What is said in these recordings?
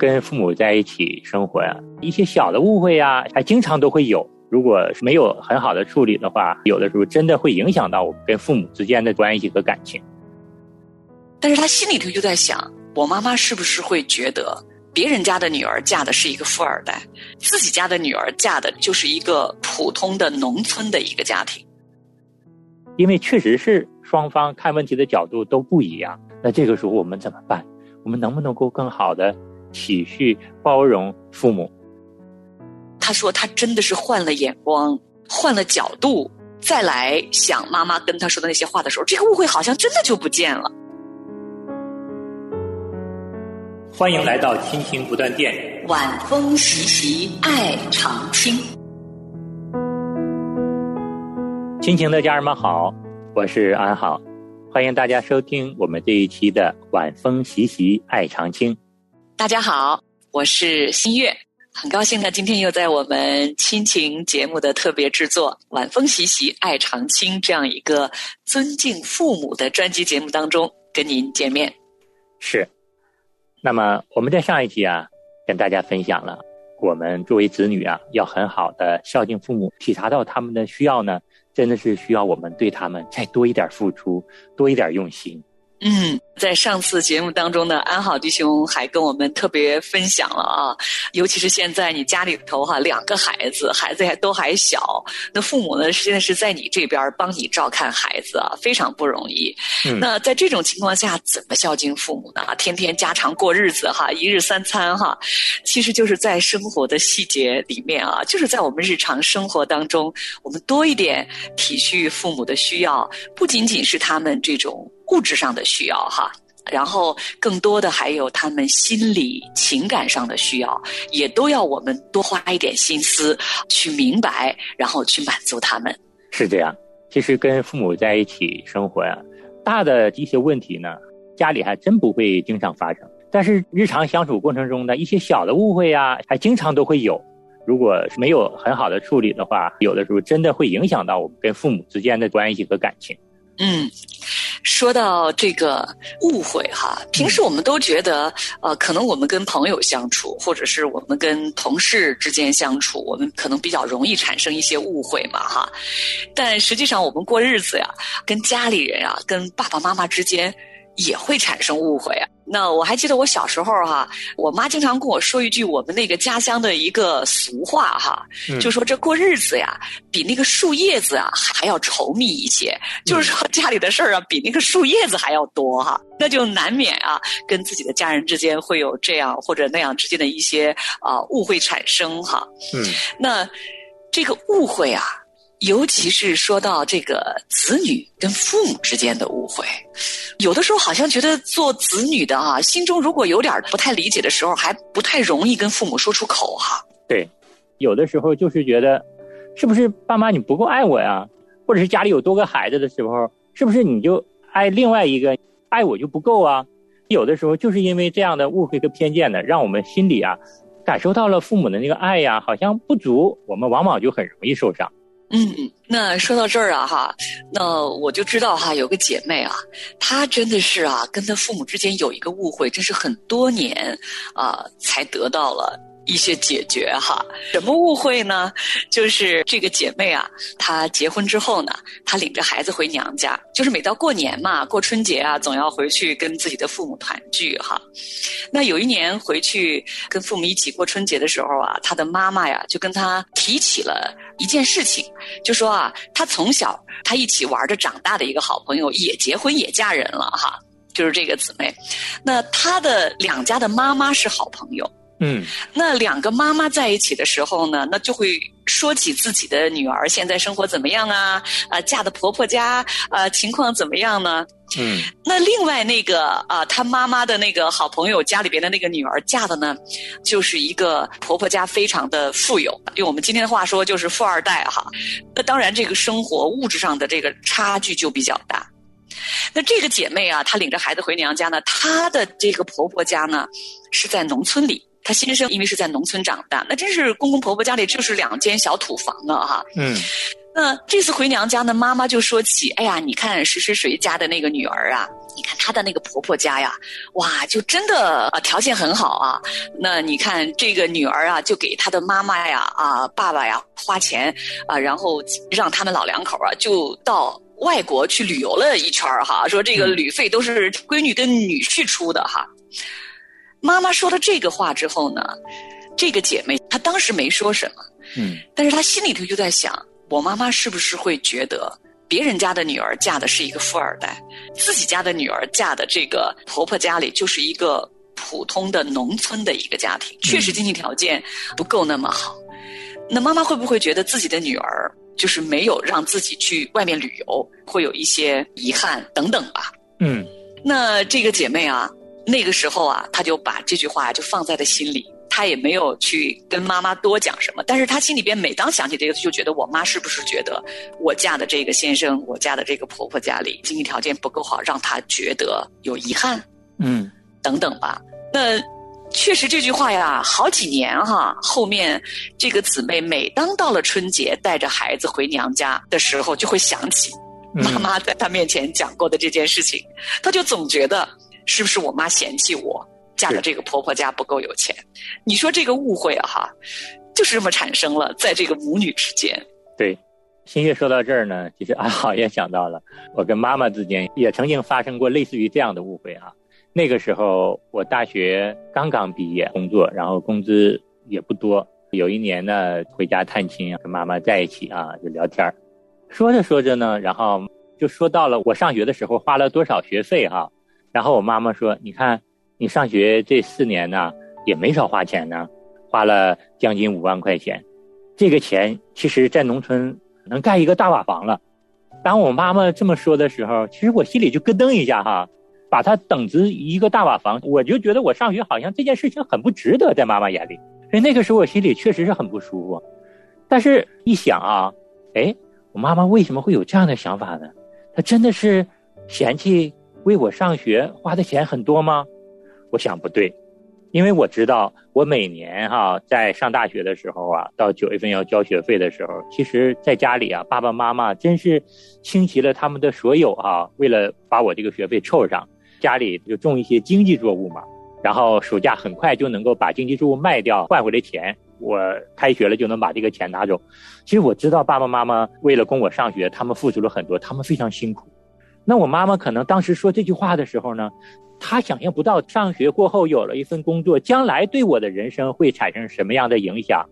跟父母在一起生活呀，一些小的误会呀，还经常都会有。如果没有很好的处理的话，有的时候真的会影响到我们跟父母之间的关系和感情。但是他心里头就在想，我妈妈是不是会觉得别人家的女儿嫁的是一个富二代，自己家的女儿嫁的就是一个普通的农村的一个家庭？因为确实是双方看问题的角度都不一样。那这个时候我们怎么办？我们能不能够更好的体恤包容父母？他说他真的是换了眼光，换了角度，再来想妈妈跟他说的那些话的时候，这个误会好像真的就不见了。欢迎来到亲情不断电，晚风习习，爱长青。亲情的家人们好，我是安好，欢迎大家收听我们这一期的晚风习习，爱长青。大家好，我是新月，很高兴呢，今天又在我们亲情节目的特别制作《晚风习习，爱长青》这样一个尊敬父母的专辑节目当中跟您见面。是。那么我们在上一期啊，跟大家分享了，我们作为子女啊，要很好的孝敬父母，体察到他们的需要呢，真的是需要我们对他们再多一点付出，多一点用心。嗯，在上次节目当中呢，安好弟兄还跟我们特别分享了啊，尤其是现在你家里头哈两个孩子，孩子还都还小，那父母呢现在是在你这边帮你照看孩子啊，非常不容易。那在这种情况下，怎么孝敬父母呢？天天家常过日子哈，一日三餐哈，其实就是在生活的细节里面啊，就是在我们日常生活当中，我们多一点体恤父母的需要，不仅仅是他们这种。物质上的需要哈，然后更多的还有他们心理情感上的需要，也都要我们多花一点心思去明白，然后去满足他们。是这样，其实跟父母在一起生活呀，大的一些问题呢，家里还真不会经常发生。但是日常相处过程中的一些小的误会呀，还经常都会有。如果没有很好的处理的话，有的时候真的会影响到我们跟父母之间的关系和感情。嗯。说到这个误会哈，平时我们都觉得，呃，可能我们跟朋友相处，或者是我们跟同事之间相处，我们可能比较容易产生一些误会嘛哈。但实际上，我们过日子呀，跟家里人啊，跟爸爸妈妈之间。也会产生误会啊！那我还记得我小时候哈，我妈经常跟我说一句我们那个家乡的一个俗话哈，就说这过日子呀，比那个树叶子啊还要稠密一些，就是说家里的事儿啊比那个树叶子还要多哈，那就难免啊跟自己的家人之间会有这样或者那样之间的一些啊误会产生哈。嗯，那这个误会啊。尤其是说到这个子女跟父母之间的误会，有的时候好像觉得做子女的啊，心中如果有点不太理解的时候，还不太容易跟父母说出口哈。对，有的时候就是觉得，是不是爸妈你不够爱我呀？或者是家里有多个孩子的时候，是不是你就爱另外一个，爱我就不够啊？有的时候就是因为这样的误会和偏见呢，让我们心里啊，感受到了父母的那个爱呀，好像不足，我们往往就很容易受伤。嗯，那说到这儿啊，哈，那我就知道哈，有个姐妹啊，她真的是啊，跟她父母之间有一个误会，真是很多年啊，才得到了。一些解决哈，什么误会呢？就是这个姐妹啊，她结婚之后呢，她领着孩子回娘家，就是每到过年嘛，过春节啊，总要回去跟自己的父母团聚哈。那有一年回去跟父母一起过春节的时候啊，她的妈妈呀就跟她提起了一件事情，就说啊，她从小她一起玩着长大的一个好朋友也结婚也嫁人了哈，就是这个姊妹。那她的两家的妈妈是好朋友。嗯，那两个妈妈在一起的时候呢，那就会说起自己的女儿现在生活怎么样啊？啊，嫁的婆婆家啊，情况怎么样呢？嗯，那另外那个啊，她妈妈的那个好朋友家里边的那个女儿嫁的呢，就是一个婆婆家非常的富有，用我们今天的话说就是富二代哈。那当然，这个生活物质上的这个差距就比较大。那这个姐妹啊，她领着孩子回娘家呢，她的这个婆婆家呢是在农村里。他先生因为是在农村长大，那真是公公婆婆家里就是两间小土房啊，哈。嗯，那这次回娘家呢，妈妈就说起，哎呀，你看谁谁谁家的那个女儿啊，你看她的那个婆婆家呀，哇，就真的啊条件很好啊。那你看这个女儿啊，就给她的妈妈呀啊爸爸呀花钱啊，然后让他们老两口啊就到外国去旅游了一圈哈，说这个旅费都是闺女跟女婿出的哈。妈妈说了这个话之后呢，这个姐妹她当时没说什么，嗯，但是她心里头就在想。我妈妈是不是会觉得别人家的女儿嫁的是一个富二代，自己家的女儿嫁的这个婆婆家里就是一个普通的农村的一个家庭，确实经济条件不够那么好。那妈妈会不会觉得自己的女儿就是没有让自己去外面旅游，会有一些遗憾等等吧？嗯，那这个姐妹啊，那个时候啊，他就把这句话就放在了心里。他也没有去跟妈妈多讲什么，但是他心里边每当想起这个，就觉得我妈是不是觉得我嫁的这个先生，我嫁的这个婆婆家里经济条件不够好，让她觉得有遗憾，嗯，等等吧。那确实这句话呀，好几年哈，后面这个姊妹每当到了春节带着孩子回娘家的时候，就会想起妈妈在她面前讲过的这件事情，她就总觉得是不是我妈嫌弃我。嫁的这个婆婆家不够有钱，你说这个误会啊哈，就是这么产生了，在这个母女之间。对，新月说到这儿呢，其实阿好也想到了，我跟妈妈之间也曾经发生过类似于这样的误会啊。那个时候我大学刚刚毕业工作，然后工资也不多。有一年呢，回家探亲，跟妈妈在一起啊，就聊天说着说着呢，然后就说到了我上学的时候花了多少学费哈。然后我妈妈说：“你看。”你上学这四年呢，也没少花钱呢，花了将近五万块钱。这个钱其实，在农村能盖一个大瓦房了。当我妈妈这么说的时候，其实我心里就咯噔一下哈，把它等值一个大瓦房，我就觉得我上学好像这件事情很不值得，在妈妈眼里。所以那个时候我心里确实是很不舒服。但是一想啊，哎，我妈妈为什么会有这样的想法呢？她真的是嫌弃为我上学花的钱很多吗？我想不对，因为我知道我每年哈在上大学的时候啊，到九月份要交学费的时候，其实在家里啊，爸爸妈妈真是倾其了他们的所有哈，为了把我这个学费凑上，家里就种一些经济作物嘛，然后暑假很快就能够把经济作物卖掉换回来钱，我开学了就能把这个钱拿走。其实我知道爸爸妈妈为了供我上学，他们付出了很多，他们非常辛苦。那我妈妈可能当时说这句话的时候呢？她想象不到上学过后有了一份工作，将来对我的人生会产生什么样的影响，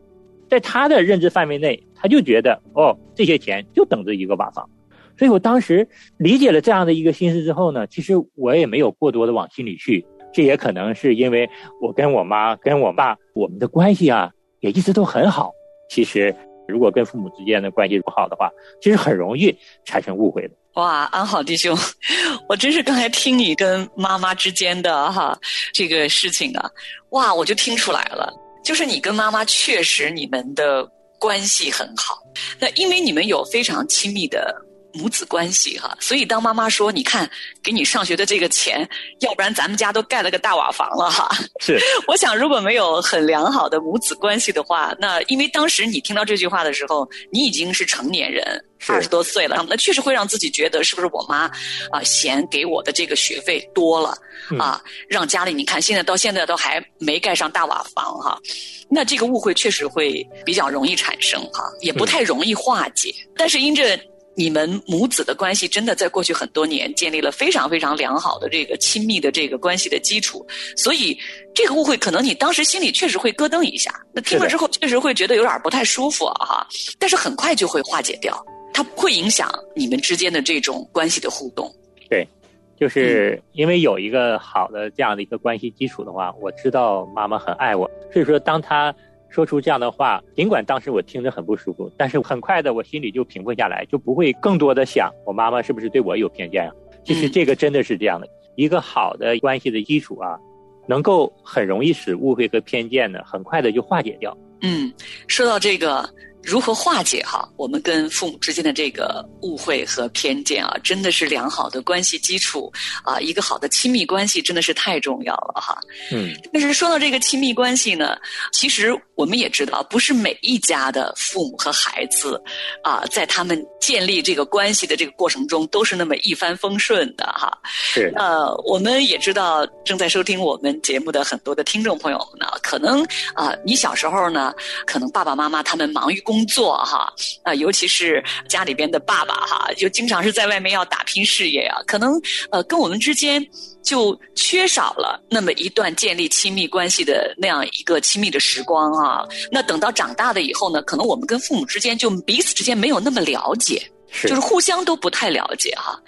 在她的认知范围内，她就觉得哦，这些钱就等着一个瓦房。所以我当时理解了这样的一个心思之后呢，其实我也没有过多的往心里去。这也可能是因为我跟我妈、跟我爸我们的关系啊，也一直都很好。其实如果跟父母之间的关系不好的话，其实很容易产生误会的。哇，安好弟兄，我真是刚才听你跟妈妈之间的哈这个事情啊，哇，我就听出来了，就是你跟妈妈确实你们的关系很好，那因为你们有非常亲密的。母子关系哈，所以当妈妈说：“你看，给你上学的这个钱，要不然咱们家都盖了个大瓦房了哈。”是，我想如果没有很良好的母子关系的话，那因为当时你听到这句话的时候，你已经是成年人，二十多岁了，那确实会让自己觉得是不是我妈啊嫌给我的这个学费多了啊，让家里你看现在到现在都还没盖上大瓦房哈，那这个误会确实会比较容易产生哈，也不太容易化解。但是因着。你们母子的关系真的在过去很多年建立了非常非常良好的这个亲密的这个关系的基础，所以这个误会可能你当时心里确实会咯噔一下，那听了之后确实会觉得有点不太舒服啊哈，但是很快就会化解掉，它不会影响你们之间的这种关系的互动。对，就是因为有一个好的这样的一个关系基础的话，我知道妈妈很爱我，所以说当她。说出这样的话，尽管当时我听着很不舒服，但是很快的我心里就平复下来，就不会更多的想我妈妈是不是对我有偏见啊？其实这个真的是这样的，一个好的关系的基础啊，能够很容易使误会和偏见呢，很快的就化解掉。嗯，说到这个，如何化解哈我们跟父母之间的这个误会和偏见啊，真的是良好的关系基础啊，一个好的亲密关系真的是太重要了哈。嗯，但是说到这个亲密关系呢，其实我们也知道，不是每一家的父母和孩子啊，在他们建立这个关系的这个过程中，都是那么一帆风顺的哈。是呃，我们也知道正在收听我们节目的很多的听众朋友们呢，可能啊、你小时候呢，可能爸爸妈妈他们忙于工作哈，啊、尤其是家里边的爸爸哈，就经常是在外面要打拼事业啊，可能呃跟我们之间就缺少了那么一段建立亲密关系的那样一个亲密的时光啊。那等到长大了以后呢，可能我们跟父母之间就彼此之间没有那么了解。是就是互相都不太了解哈。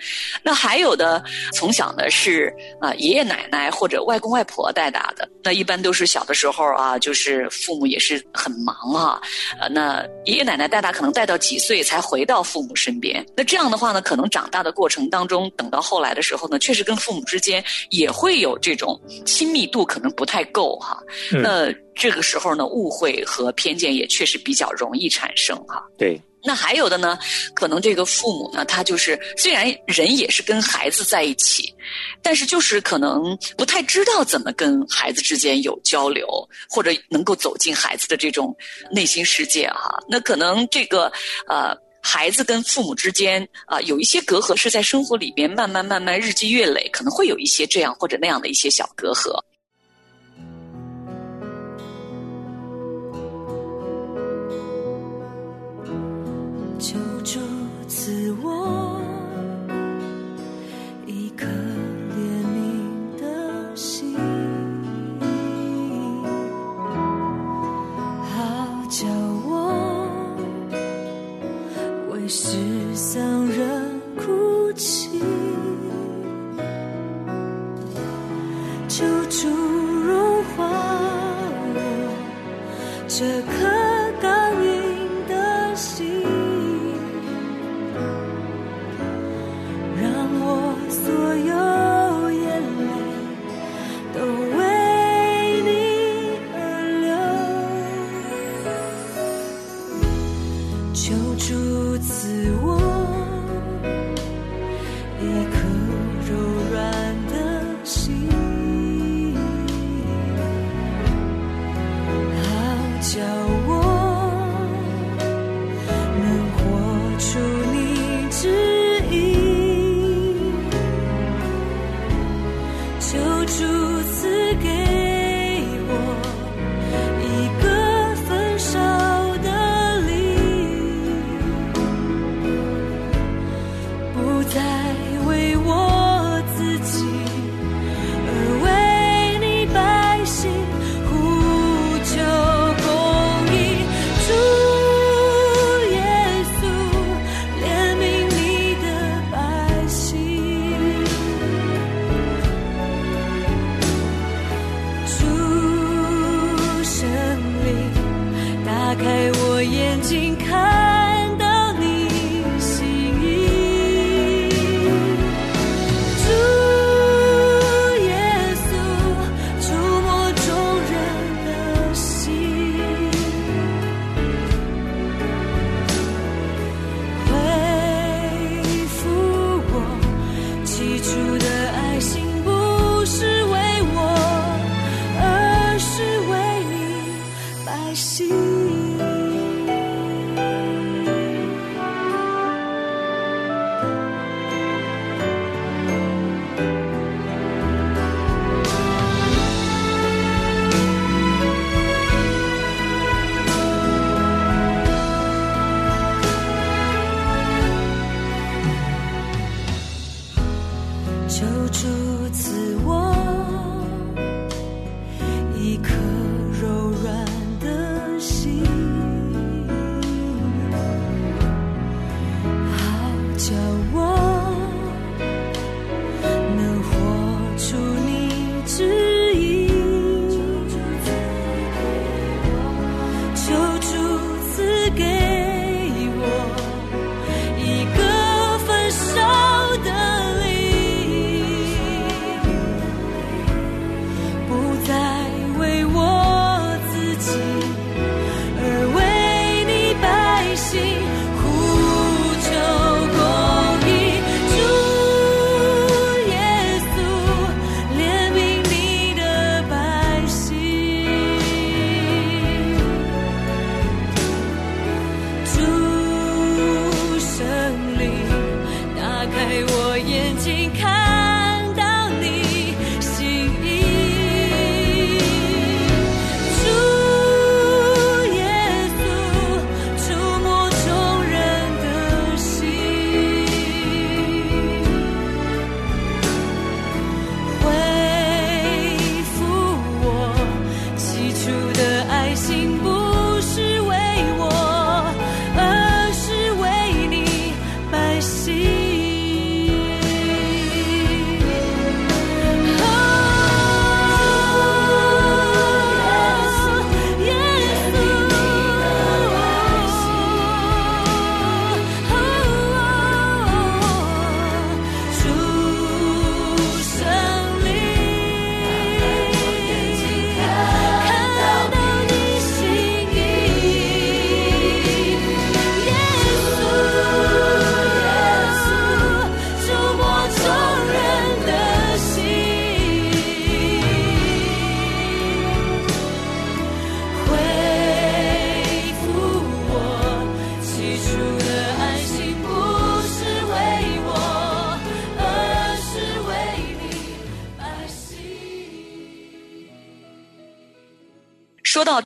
那还有的从小呢是啊、爷爷奶奶或者外公外婆带大的，那一般都是小的时候啊，就是父母也是很忙啊，呃，那爷爷奶奶带大可能带到几岁才回到父母身边。那这样的话呢，可能长大的过程当中，等到后来的时候呢，确实跟父母之间也会有这种亲密度可能不太够哈。嗯那这个时候呢，误会和偏见也确实比较容易产生哈。对，那还有的呢，可能这个父母呢，他就是虽然人也是跟孩子在一起，但是就是可能不太知道怎么跟孩子之间有交流，或者能够走进孩子的这种内心世界哈、那可能这个呃。孩子跟父母之间啊、有一些隔阂是在生活里边慢慢慢慢日积月累，可能会有一些这样或者那样的一些小隔阂。就。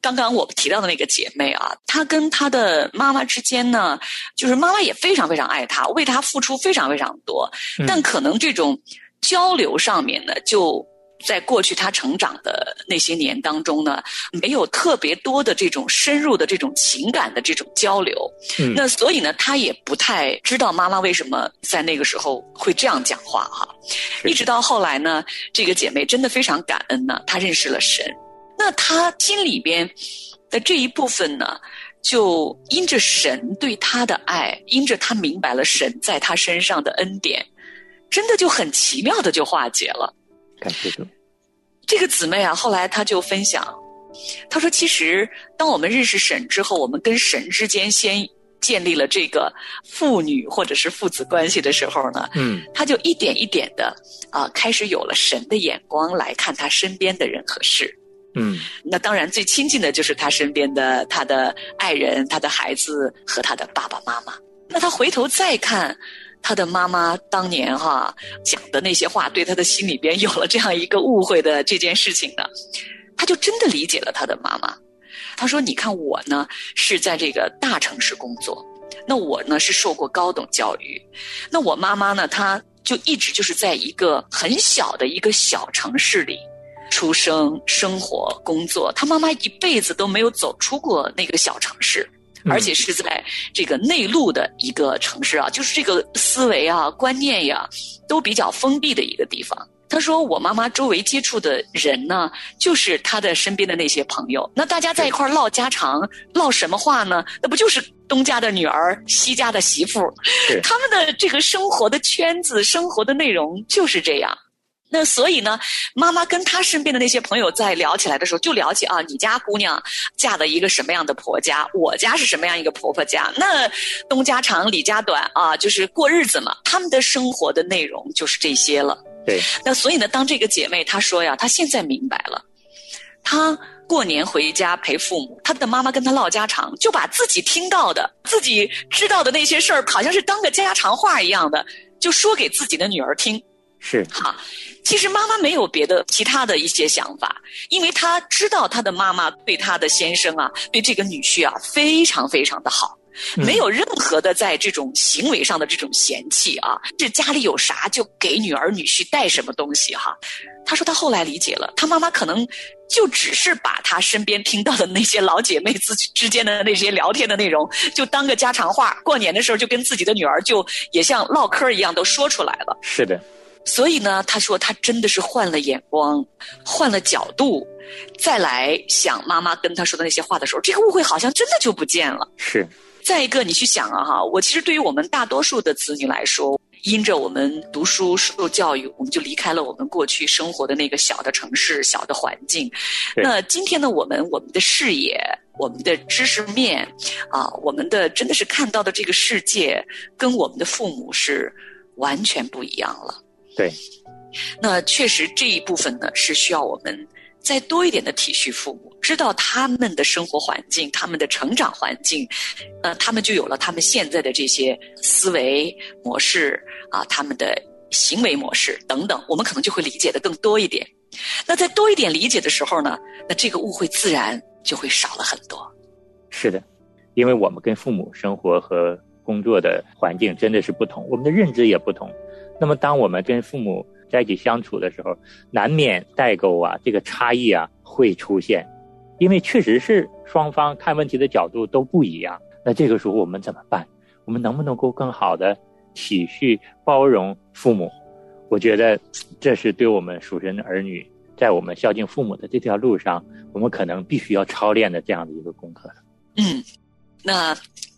刚刚我提到的那个姐妹啊，她跟她的妈妈之间呢，就是妈妈也非常非常爱她，为她付出非常非常多，嗯但可能这种交流上面呢，就在过去她成长的那些年当中呢，没有特别多的这种深入的这种情感的这种交流。嗯那所以呢，她也不太知道妈妈为什么在那个时候会这样讲话哈。是一直到后来呢，这个姐妹真的非常感恩呢，她认识了神。那他心里边的这一部分呢，就因着神对他的爱，因着他明白了神在他身上的恩典，真的就很奇妙的就化解了。感谢主，这个姊妹啊，后来她就分享，她说：“其实当我们认识神之后，我们跟神之间先建立了这个父女或者是父子关系的时候呢，嗯她就一点一点的啊、开始有了神的眼光来看她身边的人和事。嗯那当然，最亲近的就是他身边的他的爱人、他的孩子和他的爸爸妈妈。那他回头再看。”他的妈妈当年哈讲的那些话，对他的心里边有了这样一个误会的这件事情呢，他就真的理解了他的妈妈。他说：“你看我呢是在这个大城市工作，那我呢是受过高等教育，那我妈妈呢，她就一直就是在一个很小的一个小城市里出生、生活、工作。他妈妈一辈子都没有走出过那个小城市。”嗯而且是在这个内陆的一个城市啊，就是这个思维啊、观念呀，都比较封闭的一个地方。他说：“我妈妈周围接触的人呢，就是他的身边的那些朋友。那大家在一块儿唠家常，唠什么话呢？那不就是东家的女儿、西家的媳妇？他们的这个生活的圈子、生活的内容就是这样。那所以呢，妈妈跟她身边的那些朋友在聊起来的时候，就聊起啊，你家姑娘嫁的一个什么样的婆家，我家是什么样一个婆婆家。那东家长李家短啊，就是过日子嘛，他们的生活的内容就是这些了。对，那所以呢，当这个姐妹她说呀，她现在明白了，她过年回家陪父母，她的妈妈跟她唠家常，就把自己听到的、自己知道的那些事儿，好像是当个家常话一样的，就说给自己的女儿听。是哈，其实妈妈没有别的其他的一些想法，因为她知道她的妈妈对她的先生啊，对这个女婿啊，非常非常的好。嗯没有任何的在这种行为上的这种嫌弃啊，这家里有啥就给女儿女婿带什么东西哈。她说她后来理解了，她妈妈可能就只是把她身边听到的那些老姐妹自己之间的那些聊天的内容，就当个家常话。过年的时候就跟自己的女儿就也像唠嗑一样都说出来了。是的，所以呢，他说他真的是换了眼光，换了角度，再来想妈妈跟他说的那些话的时候，这个误会好像真的就不见了。是再一个，你去想啊哈，我其实对于我们大多数的子女来说，因着我们读书受教育，我们就离开了我们过去生活的那个小的城市、小的环境。那今天呢，我们我们的视野、我们的知识面啊，我们的真的是看到的这个世界，跟我们的父母是完全不一样了。对，那确实这一部分呢，是需要我们再多一点的体恤父母，知道他们的生活环境、他们的成长环境，呃，他们就有了他们现在的这些思维模式啊，他们的行为模式等等，我们可能就会理解的更多一点。那在多一点理解的时候呢，那这个误会自然就会少了很多。是的，因为我们跟父母生活和工作的环境真的是不同，我们的认知也不同。那么，当我们跟父母在一起相处的时候，难免代沟啊，这个差异啊会出现，因为确实是双方看问题的角度都不一样。那这个时候我们怎么办？我们能不能够更好的体恤、包容父母？我觉得这是对我们属神的儿女，在我们孝敬父母的这条路上，我们可能必须要操练的这样的一个功课。嗯，那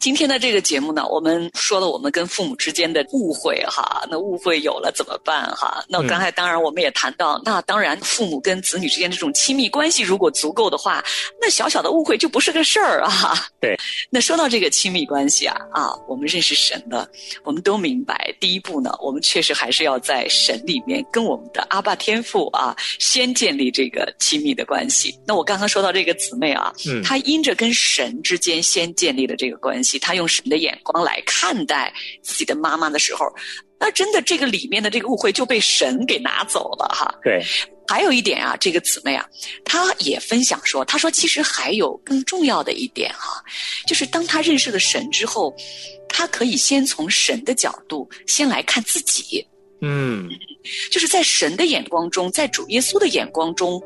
今天的这个节目呢，我们说了我们跟父母之间的误会哈，那误会有了怎么办哈？那刚才当然我们也谈到，那当然父母跟子女之间这种亲密关系如果足够的话，那小小的误会就不是个事儿啊。对。那说到这个亲密关系啊啊，我们认识神的，我们都明白，第一步呢，我们确实还是要在神里面跟我们的阿爸天父啊，先建立这个亲密的关系。那我刚刚说到这个姊妹啊，嗯她因着跟神之间先建立的这个关系，她用神的眼光来看待自己的妈妈的时候，那真的这个里面的这个误会就被神给拿走了哈。对，还有一点啊，这个姊妹啊，她也分享说，她说其实还有更重要的一点哈、就是当她认识了神之后，她可以先从神的角度先来看自己，嗯。就是在神的眼光中，在主耶稣的眼光中，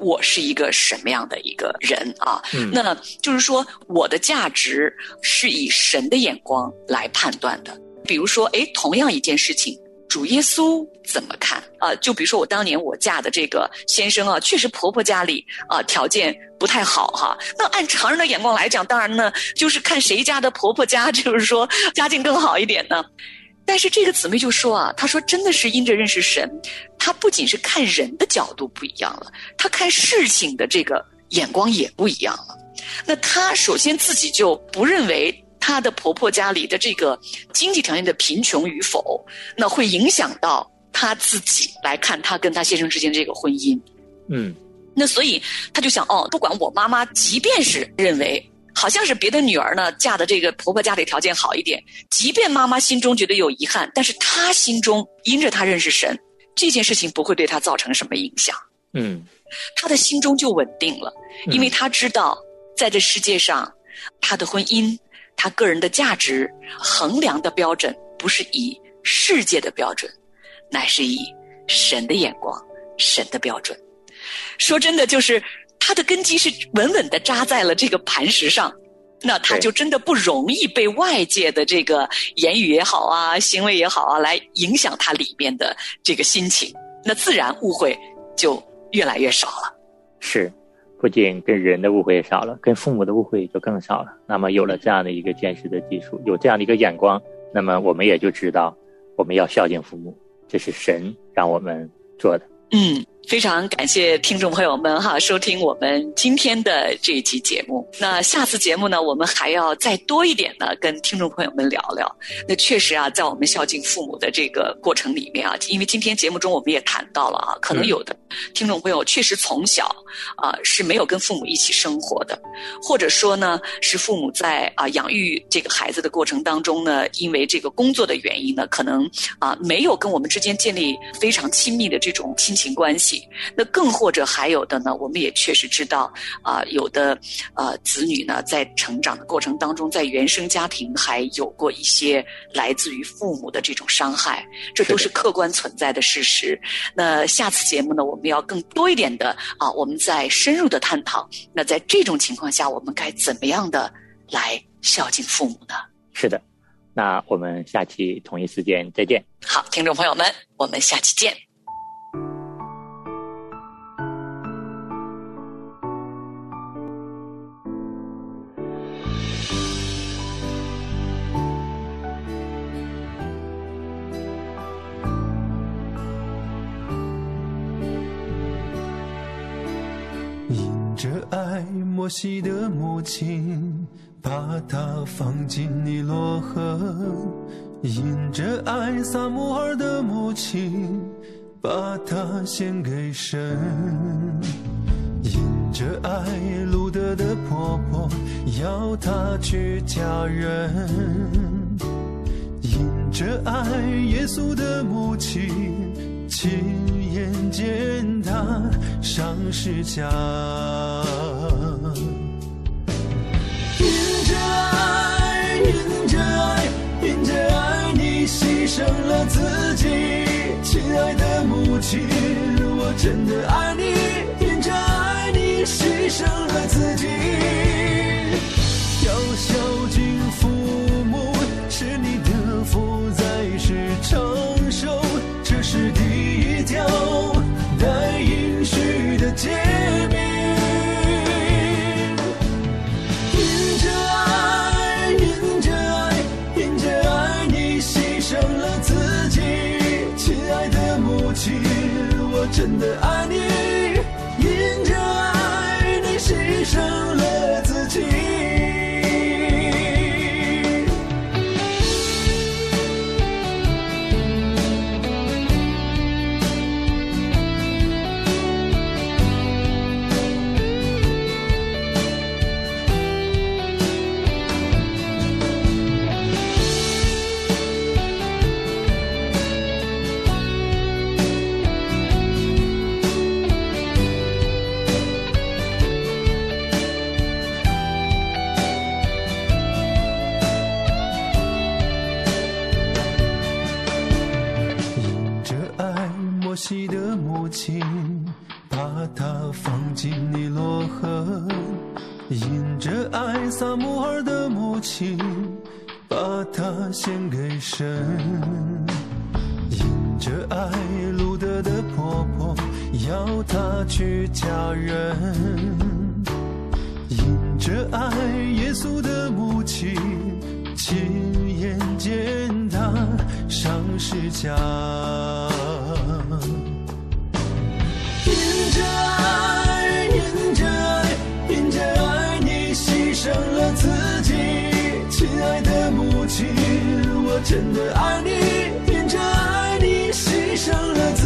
我是一个什么样的一个人啊？嗯，那就是说，我的价值是以神的眼光来判断的。比如说，诶，同样一件事情，主耶稣怎么看啊、就比如说，我当年我嫁的这个先生啊，确实婆婆家里啊、条件不太好哈。那按常人的眼光来讲，当然呢，就是看谁家的婆婆家，就是说家境更好一点呢。但是这个姊妹就说啊，她说真的是因着认识神，她不仅是看人的角度不一样了，她看事情的这个眼光也不一样了。那她首先自己就不认为她的婆婆家里的这个经济条件的贫穷与否，那会影响到她自己来看她跟她先生之间这个婚姻。嗯那所以她就想，哦，不管我妈妈，即便是认为好像是别的女儿呢嫁的这个婆婆家里条件好一点，即便妈妈心中觉得有遗憾，但是她心中因着她认识神，这件事情不会对他造成什么影响。嗯他的心中就稳定了，嗯因为他知道，在这世界上，他的婚姻，他个人的价值衡量的标准不是以世界的标准，乃是以神的眼光、神的标准。说真的，就是他的根基是稳稳的扎在了这个磐石上。那他就真的不容易被外界的这个言语也好啊、行为也好啊，来影响他里面的这个心情。那自然误会就越来越少了。是，不仅跟人的误会少了，跟父母的误会就更少了。那么有了这样的一个见识的基础，有这样的一个眼光，那么我们也就知道我们要孝敬父母，这是神让我们做的。嗯，非常感谢听众朋友们哈，收听我们今天的这一期节目。那下次节目呢，我们还要再多一点呢，跟听众朋友们聊聊。那确实啊，在我们孝敬父母的这个过程里面啊，因为今天节目中我们也谈到了啊，可能有的听众朋友确实从小啊、是没有跟父母一起生活的，或者说呢，是父母在啊、养育这个孩子的过程当中呢，因为这个工作的原因呢，可能啊、没有跟我们之间建立非常亲密的这种亲情关系。那更或者还有的呢，我们也确实知道啊、有的呃子女呢，在成长的过程当中，在原生家庭还有过一些来自于父母的这种伤害，这都是客观存在的事实。那下次节目呢，我们要更多一点的啊，我们再深入的探讨。那在这种情况下，我们该怎么样的来孝敬父母呢？是的，那我们下期同一时间再见。好，听众朋友们，我们下期见。摩西的母亲把他放进尼罗河；因着爱，撒母耳的母亲把他献给神；因着爱，路德的婆婆要他去嫁人；因着爱，耶稣的母亲亲眼见他上十架。爱，因着爱，因着爱，你牺牲了自己，亲爱的母亲，我真的爱你。因着爱，你牺牲了自己。要孝敬父母，是你的福，在世长真的爱你。因着爱撒母耳的母亲，把他献给神。因着爱路德的婆婆，要他去嫁人。因着爱耶稣的母亲，亲眼见他上十架。因着爱，真的爱你。因着爱，你牺牲了。